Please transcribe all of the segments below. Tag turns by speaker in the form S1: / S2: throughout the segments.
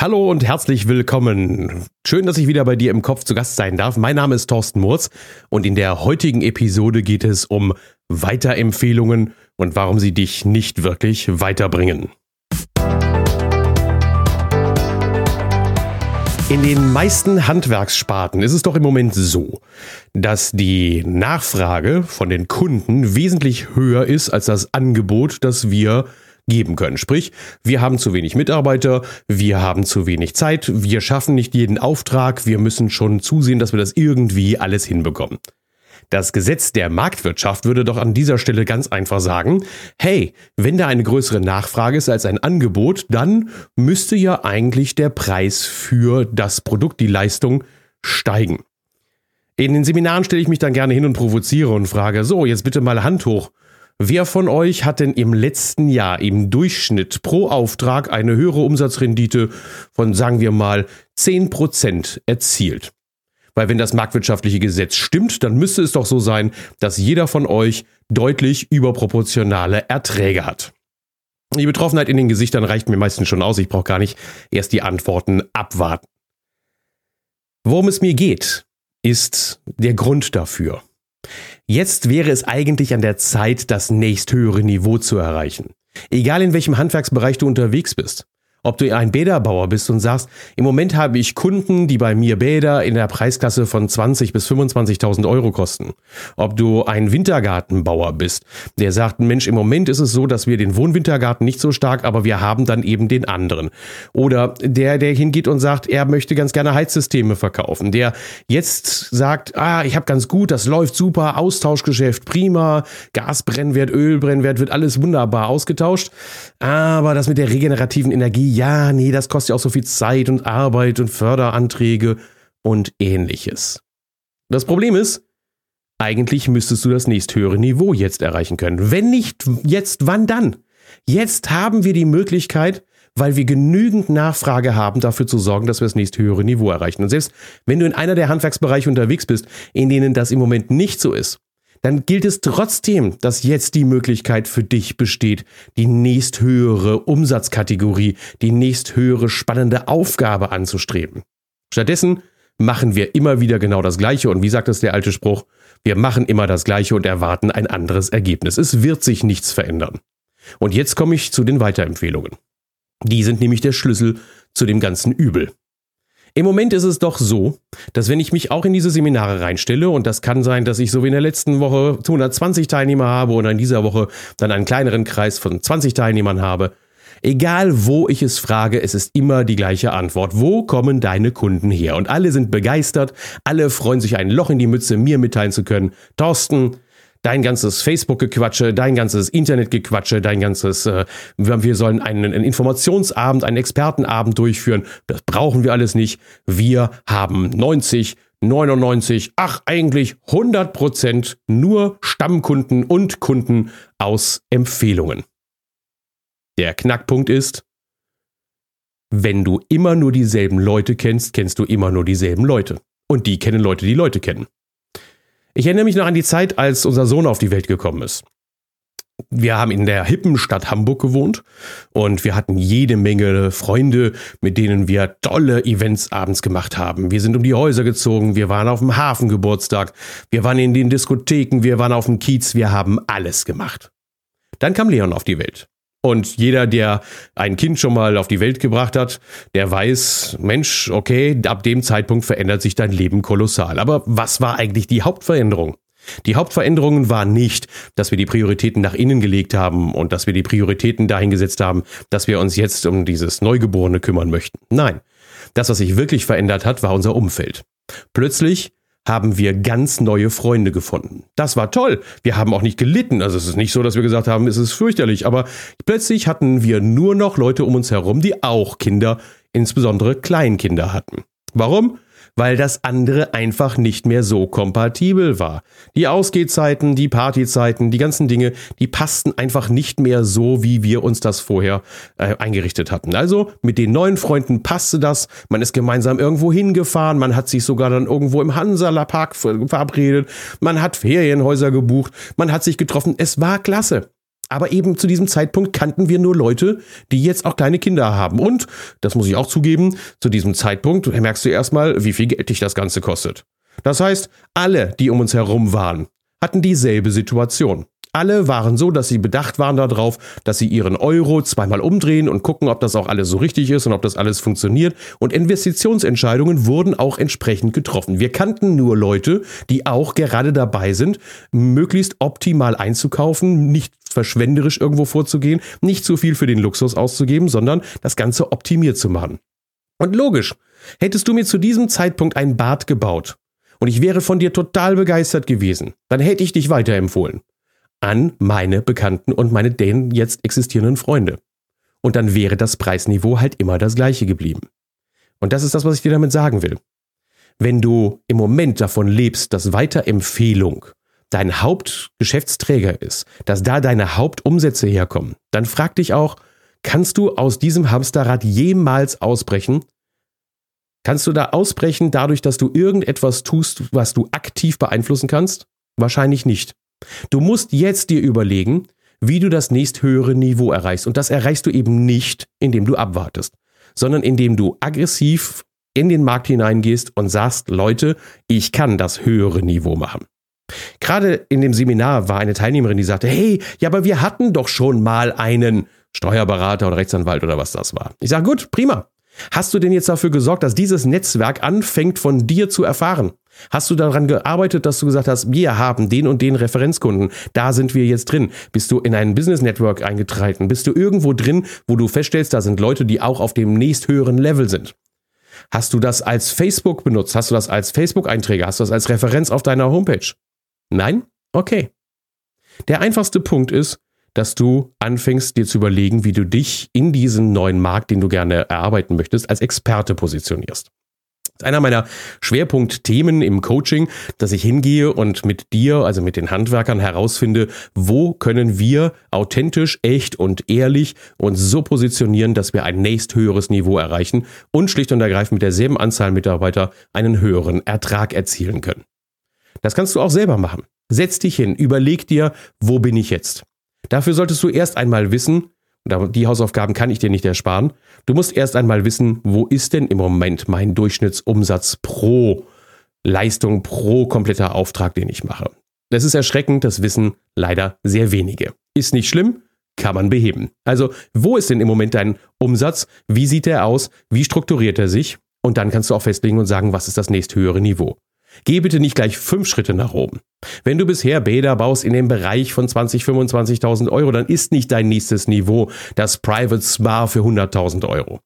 S1: Hallo und herzlich willkommen. Schön, dass ich wieder bei dir im Kopf zu Gast sein darf. Mein Name ist Thorsten Murz und in der heutigen Episode geht es um Weiterempfehlungen und warum sie dich nicht wirklich weiterbringen. In den meisten Handwerkssparten ist es doch im Moment so, dass die Nachfrage von den Kunden wesentlich höher ist als das Angebot, das wir geben können. Sprich, wir haben zu wenig Mitarbeiter, wir haben zu wenig Zeit, wir schaffen nicht jeden Auftrag, wir müssen schon zusehen, dass wir das irgendwie alles hinbekommen. Das Gesetz der Marktwirtschaft würde doch an dieser Stelle ganz einfach sagen, hey, wenn da eine größere Nachfrage ist als ein Angebot, dann müsste ja eigentlich der Preis für das Produkt, die Leistung steigen. In den Seminaren stelle ich mich dann gerne hin und provoziere und frage, so, jetzt bitte mal Hand hoch. Wer von euch hat denn im letzten Jahr im Durchschnitt pro Auftrag eine höhere Umsatzrendite von, sagen wir mal, 10% erzielt? Weil wenn das marktwirtschaftliche Gesetz stimmt, dann müsste es doch so sein, dass jeder von euch deutlich überproportionale Erträge hat. Die Betroffenheit in den Gesichtern reicht mir meistens schon aus. Ich brauche gar nicht erst die Antworten abwarten. Worum es mir geht, ist der Grund dafür. Jetzt wäre es eigentlich an der Zeit, das nächsthöhere Niveau zu erreichen. Egal in welchem Handwerksbereich du unterwegs bist. Ob du ein Bäderbauer bist und sagst, im Moment habe ich Kunden, die bei mir Bäder in der Preisklasse von 20 bis 25.000 Euro kosten. Ob du ein Wintergartenbauer bist, der sagt, Mensch, im Moment ist es so, dass wir den Wohnwintergarten nicht so stark, aber wir haben dann eben den anderen. Oder der, der hingeht und sagt, er möchte ganz gerne Heizsysteme verkaufen. Der jetzt sagt, ah, ich habe ganz gut, das läuft super, Austauschgeschäft prima, Gasbrennwert, Ölbrennwert wird alles wunderbar ausgetauscht. Aber das mit der regenerativen Energie ja, nee, das kostet ja auch so viel Zeit und Arbeit und Förderanträge und ähnliches. Das Problem ist, eigentlich müsstest du das nächsthöhere Niveau jetzt erreichen können. Wenn nicht jetzt, wann dann? Jetzt haben wir die Möglichkeit, weil wir genügend Nachfrage haben, dafür zu sorgen, dass wir das nächsthöhere Niveau erreichen. Und selbst wenn du in einer der Handwerksbereiche unterwegs bist, in denen das im Moment nicht so ist, dann gilt es trotzdem, dass jetzt die Möglichkeit für dich besteht, die nächsthöhere Umsatzkategorie, die nächsthöhere spannende Aufgabe anzustreben. Stattdessen machen wir immer wieder genau das Gleiche und wie sagt es der alte Spruch, wir machen immer das Gleiche und erwarten ein anderes Ergebnis. Es wird sich nichts verändern. Und jetzt komme ich zu den Weiterempfehlungen. Die sind nämlich der Schlüssel zu dem ganzen Übel. Im Moment ist es doch so, dass wenn ich mich auch in diese Seminare reinstelle, und das kann sein, dass ich so wie in der letzten Woche 220 Teilnehmer habe oder in dieser Woche dann einen kleineren Kreis von 20 Teilnehmern habe, egal wo ich es frage, es ist immer die gleiche Antwort. Wo kommen deine Kunden her? Und alle sind begeistert, alle freuen sich ein Loch in die Mütze, mir mitteilen zu können. Thorsten, dein ganzes Facebook-Gequatsche, dein ganzes Internet-Gequatsche, dein ganzes, äh, wir sollen einen, einen Informationsabend, einen Expertenabend durchführen. Das brauchen wir alles nicht. Wir haben 90, 99, ach eigentlich 100 Prozent nur Stammkunden und Kunden aus Empfehlungen. Der Knackpunkt ist, wenn du immer nur dieselben Leute kennst, kennst du immer nur dieselben Leute. Und die kennen Leute, die Leute kennen. Ich erinnere mich noch an die Zeit, als unser Sohn auf die Welt gekommen ist. Wir haben in der hippen Stadt Hamburg gewohnt und wir hatten jede Menge Freunde, mit denen wir tolle Events abends gemacht haben. Wir sind um die Häuser gezogen, wir waren auf dem Hafengeburtstag, wir waren in den Diskotheken, wir waren auf dem Kiez, wir haben alles gemacht. Dann kam Leon auf die Welt. Und jeder, der ein Kind schon mal auf die Welt gebracht hat, der weiß, Mensch, okay, ab dem Zeitpunkt verändert sich dein Leben kolossal. Aber was war eigentlich die Hauptveränderung? Die Hauptveränderungen waren nicht, dass wir die Prioritäten nach innen gelegt haben und dass wir die Prioritäten dahin gesetzt haben, dass wir uns jetzt um dieses Neugeborene kümmern möchten. Nein. Das, was sich wirklich verändert hat, war unser Umfeld. Plötzlich haben wir ganz neue Freunde gefunden. Das war toll. Wir haben auch nicht gelitten. Also es ist nicht so, dass wir gesagt haben, es ist fürchterlich. Aber plötzlich hatten wir nur noch Leute um uns herum, die auch Kinder, insbesondere Kleinkinder hatten. Warum? Weil das andere einfach nicht mehr so kompatibel war. Die Ausgehzeiten, die Partyzeiten, die ganzen Dinge, die passten einfach nicht mehr so, wie wir uns das vorher äh, eingerichtet hatten. Also mit den neuen Freunden passte das, man ist gemeinsam irgendwo hingefahren, man hat sich sogar dann irgendwo im Hansala Park verabredet, man hat Ferienhäuser gebucht, man hat sich getroffen, es war klasse. Aber eben zu diesem Zeitpunkt kannten wir nur Leute, die jetzt auch kleine Kinder haben. Und, das muss ich auch zugeben, zu diesem Zeitpunkt merkst du erstmal, wie viel Geld dich das Ganze kostet. Das heißt, alle, die um uns herum waren, hatten dieselbe Situation. Alle waren so, dass sie bedacht waren darauf, dass sie ihren Euro zweimal umdrehen und gucken, ob das auch alles so richtig ist und ob das alles funktioniert. Und Investitionsentscheidungen wurden auch entsprechend getroffen. Wir kannten nur Leute, die auch gerade dabei sind, möglichst optimal einzukaufen, nicht verschwenderisch irgendwo vorzugehen, nicht zu viel für den Luxus auszugeben, sondern das Ganze optimiert zu machen. Und logisch, hättest du mir zu diesem Zeitpunkt ein Bad gebaut und ich wäre von dir total begeistert gewesen, dann hätte ich dich weiterempfohlen an meine Bekannten und meine denen jetzt existierenden Freunde. Und dann wäre das Preisniveau halt immer das gleiche geblieben. Und das ist das, was ich dir damit sagen will. Wenn du im Moment davon lebst, dass Weiterempfehlung dein Hauptgeschäftsträger ist, dass da deine Hauptumsätze herkommen, dann frag dich auch, kannst du aus diesem Hamsterrad jemals ausbrechen? Kannst du da ausbrechen dadurch, dass du irgendetwas tust, was du aktiv beeinflussen kannst? Wahrscheinlich nicht. Du musst jetzt dir überlegen, wie du das nächsthöhere Niveau erreichst. Und das erreichst du eben nicht, indem du abwartest, sondern indem du aggressiv in den Markt hineingehst und sagst, Leute, ich kann das höhere Niveau machen. Gerade in dem Seminar war eine Teilnehmerin, die sagte, hey, ja, aber wir hatten doch schon mal einen Steuerberater oder Rechtsanwalt oder was das war. Ich sage, gut, prima. Hast du denn jetzt dafür gesorgt, dass dieses Netzwerk anfängt von dir zu erfahren? Hast du daran gearbeitet, dass du gesagt hast, wir haben den und den Referenzkunden, da sind wir jetzt drin? Bist du in ein Business Network eingetreten? Bist du irgendwo drin, wo du feststellst, da sind Leute, die auch auf dem nächsthöheren Level sind? Hast du das als Facebook benutzt? Hast du das als Facebook-Einträge? Hast du das als Referenz auf deiner Homepage? Nein? Okay. Der einfachste Punkt ist, dass du anfängst, dir zu überlegen, wie du dich in diesen neuen Markt, den du gerne erarbeiten möchtest, als Experte positionierst. Das ist einer meiner Schwerpunktthemen im Coaching, dass ich hingehe und mit dir, also mit den Handwerkern herausfinde, wo können wir authentisch, echt und ehrlich uns so positionieren, dass wir ein nächsthöheres Niveau erreichen und schlicht und ergreifend mit derselben Anzahl Mitarbeiter einen höheren Ertrag erzielen können. Das kannst du auch selber machen. Setz dich hin, überleg dir, wo bin ich jetzt? Dafür solltest du erst einmal wissen, die Hausaufgaben kann ich dir nicht ersparen, du musst erst einmal wissen, wo ist denn im Moment mein Durchschnittsumsatz pro Leistung, pro kompletter Auftrag, den ich mache. Das ist erschreckend, das wissen leider sehr wenige. Ist nicht schlimm, kann man beheben. Also, wo ist denn im Moment dein Umsatz? Wie sieht er aus? Wie strukturiert er sich? Und dann kannst du auch festlegen und sagen, was ist das nächsthöhere Niveau. Geh bitte nicht gleich fünf Schritte nach oben. Wenn du bisher Bäder baust in dem Bereich von 20, 25.000 Euro, dann ist nicht dein nächstes Niveau das Private Spa für 100.000 Euro.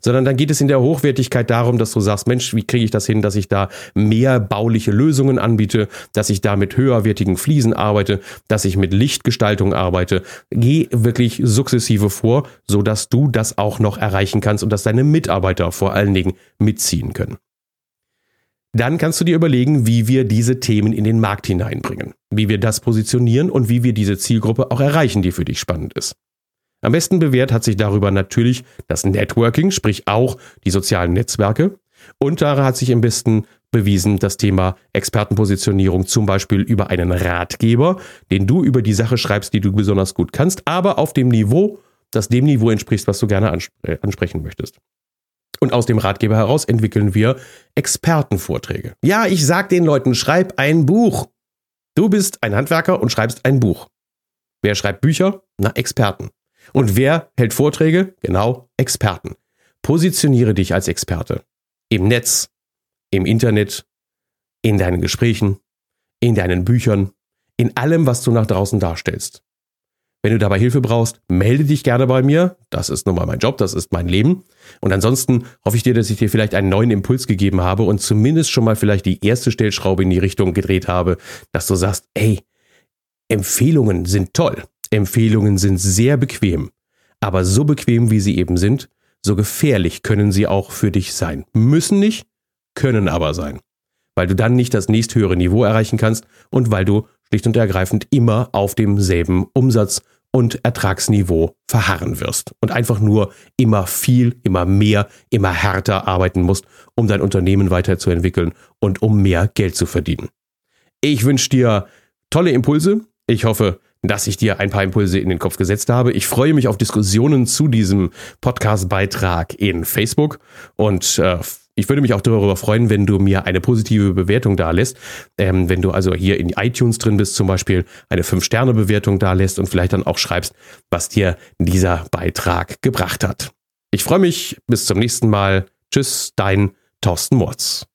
S1: Sondern dann geht es in der Hochwertigkeit darum, dass du sagst, Mensch, wie kriege ich das hin, dass ich da mehr bauliche Lösungen anbiete, dass ich da mit höherwertigen Fliesen arbeite, dass ich mit Lichtgestaltung arbeite. Geh wirklich sukzessive vor, so dass du das auch noch erreichen kannst und dass deine Mitarbeiter vor allen Dingen mitziehen können. Dann kannst du dir überlegen, wie wir diese Themen in den Markt hineinbringen, wie wir das positionieren und wie wir diese Zielgruppe auch erreichen, die für dich spannend ist. Am besten bewährt hat sich darüber natürlich das Networking, sprich auch die sozialen Netzwerke. Und daran hat sich am besten bewiesen das Thema Expertenpositionierung, zum Beispiel über einen Ratgeber, den du über die Sache schreibst, die du besonders gut kannst, aber auf dem Niveau, das dem Niveau entspricht, was du gerne äh, ansprechen möchtest. Und aus dem Ratgeber heraus entwickeln wir Expertenvorträge. Ja, ich sag den Leuten, schreib ein Buch. Du bist ein Handwerker und schreibst ein Buch. Wer schreibt Bücher? Na, Experten. Und wer hält Vorträge? Genau, Experten. Positioniere dich als Experte. Im Netz, im Internet, in deinen Gesprächen, in deinen Büchern, in allem, was du nach draußen darstellst. Wenn du dabei Hilfe brauchst, melde dich gerne bei mir. Das ist nun mal mein Job, das ist mein Leben. Und ansonsten hoffe ich dir, dass ich dir vielleicht einen neuen Impuls gegeben habe und zumindest schon mal vielleicht die erste Stellschraube in die Richtung gedreht habe, dass du sagst, ey, Empfehlungen sind toll. Empfehlungen sind sehr bequem. Aber so bequem, wie sie eben sind, so gefährlich können sie auch für dich sein. Müssen nicht, können aber sein. Weil du dann nicht das nächsthöhere Niveau erreichen kannst und weil du schlicht und ergreifend immer auf demselben Umsatz und Ertragsniveau verharren wirst und einfach nur immer viel, immer mehr, immer härter arbeiten musst, um dein Unternehmen weiterzuentwickeln und um mehr Geld zu verdienen. Ich wünsche dir tolle Impulse. Ich hoffe, dass ich dir ein paar Impulse in den Kopf gesetzt habe. Ich freue mich auf Diskussionen zu diesem Podcast-Beitrag in Facebook und äh, ich würde mich auch darüber freuen, wenn du mir eine positive Bewertung da lässt. Ähm, wenn du also hier in iTunes drin bist, zum Beispiel eine 5-Sterne-Bewertung da lässt und vielleicht dann auch schreibst, was dir dieser Beitrag gebracht hat. Ich freue mich. Bis zum nächsten Mal. Tschüss, dein Thorsten Murz.